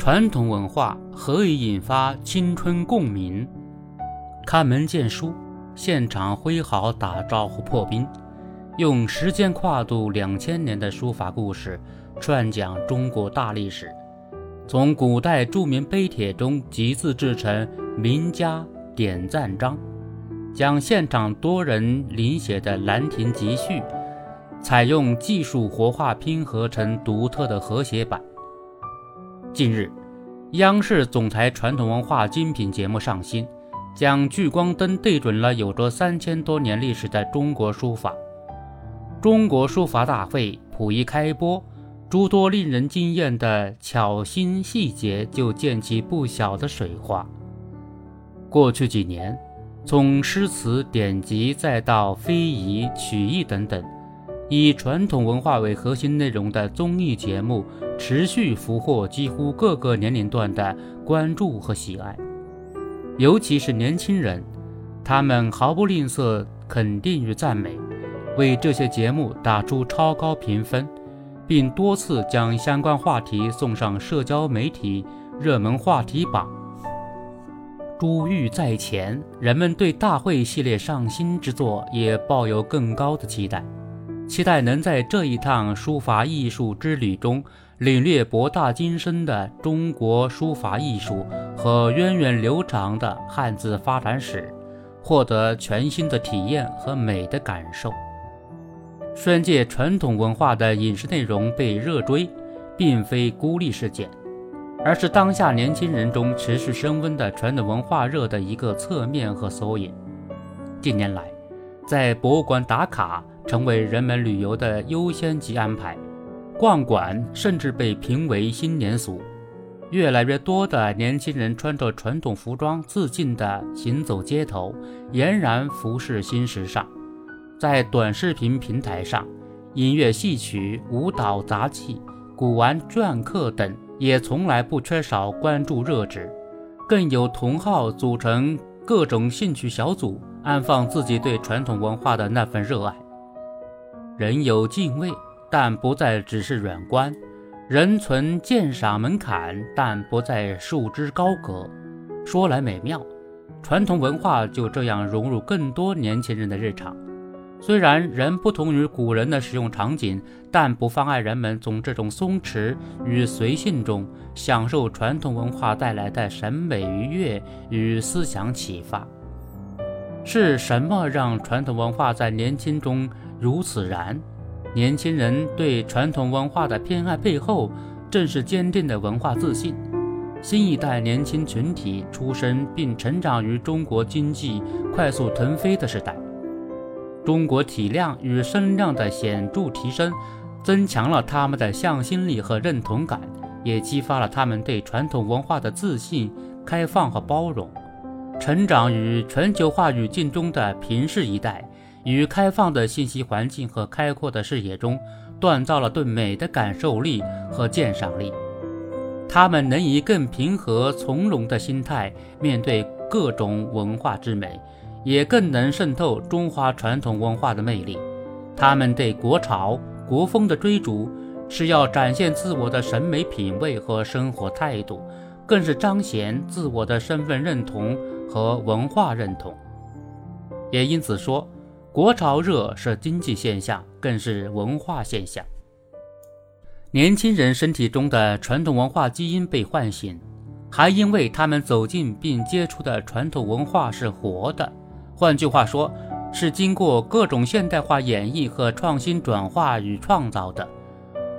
传统文化何以引发青春共鸣？开门见书，现场挥毫打招呼破冰，用时间跨度两千年的书法故事串讲中国大历史，从古代著名碑帖中集字制成名家点赞章，将现场多人临写的《兰亭集序》。采用技术活化拼合成独特的和谐版。近日，央视总裁传统文化精品节目上新，将聚光灯对准了有着三千多年历史的中国书法。中国书法大会甫一开播，诸多令人惊艳的巧心细节就溅起不小的水花。过去几年，从诗词典籍再到非遗曲艺等等。以传统文化为核心内容的综艺节目持续俘获几乎各个年龄段的关注和喜爱，尤其是年轻人，他们毫不吝啬肯定与赞美，为这些节目打出超高评分，并多次将相关话题送上社交媒体热门话题榜。珠玉在前，人们对大会系列上新之作也抱有更高的期待。期待能在这一趟书法艺术之旅中，领略博大精深的中国书法艺术和源远流长的汉字发展史，获得全新的体验和美的感受。宣介传统文化的影视内容被热追，并非孤立事件，而是当下年轻人中持续升温的传统文化热的一个侧面和缩影。近年来，在博物馆打卡。成为人们旅游的优先级安排，逛馆甚至被评为新年俗。越来越多的年轻人穿着传统服装自信地行走街头，俨然服饰新时尚。在短视频平台上，音乐、戏曲、舞蹈、杂技、古玩、篆刻等也从来不缺少关注热值，更有同好组成各种兴趣小组，安放自己对传统文化的那份热爱。人有敬畏，但不再只是远观；人存鉴赏门槛，但不再束之高阁。说来美妙，传统文化就这样融入更多年轻人的日常。虽然人不同于古人的使用场景，但不妨碍人们从这种松弛与随性中享受传统文化带来的审美愉悦与思想启发。是什么让传统文化在年轻中？如此然，年轻人对传统文化的偏爱背后，正是坚定的文化自信。新一代年轻群体出生并成长于中国经济快速腾飞的时代，中国体量与声量的显著提升，增强了他们的向心力和认同感，也激发了他们对传统文化的自信、开放和包容。成长于全球化语境中的平视一代。与开放的信息环境和开阔的视野中，锻造了对美的感受力和鉴赏力。他们能以更平和从容的心态面对各种文化之美，也更能渗透中华传统文化的魅力。他们对国潮、国风的追逐，是要展现自我的审美品味和生活态度，更是彰显自我的身份认同和文化认同。也因此说。国潮热是经济现象，更是文化现象。年轻人身体中的传统文化基因被唤醒，还因为他们走进并接触的传统文化是活的，换句话说，是经过各种现代化演绎和创新转化与创造的。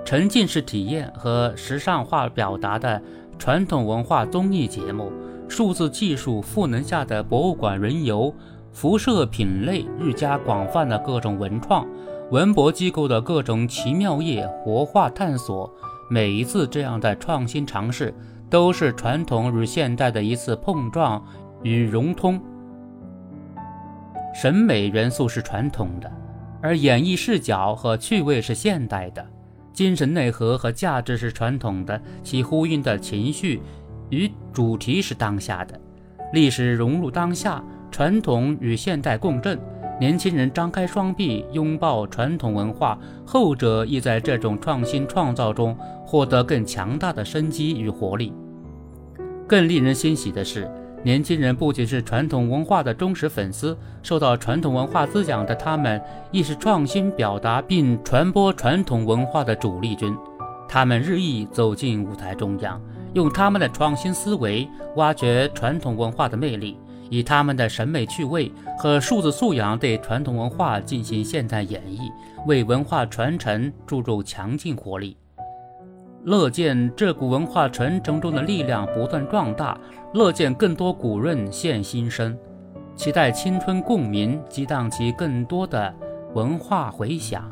沉浸式体验和时尚化表达的传统文化综艺节目，数字技术赋能下的博物馆人游。辐射品类日加广泛的各种文创、文博机构的各种奇妙业活化探索，每一次这样的创新尝试，都是传统与现代的一次碰撞与融通。审美元素是传统的，而演绎视角和趣味是现代的；精神内核和价值是传统的，其呼应的情绪与主题是当下的。历史融入当下。传统与现代共振，年轻人张开双臂拥抱传统文化，后者亦在这种创新创造中获得更强大的生机与活力。更令人欣喜的是，年轻人不仅是传统文化的忠实粉丝，受到传统文化滋养的他们，亦是创新表达并传播传统文化的主力军。他们日益走进舞台中央，用他们的创新思维挖掘传统文化的魅力，以他们的审美趣味和数字素养对传统文化进行现代演绎，为文化传承注入强劲活力。乐见这股文化传承中的力量不断壮大，乐见更多古润现新生，期待青春共鸣激荡起更多的文化回响。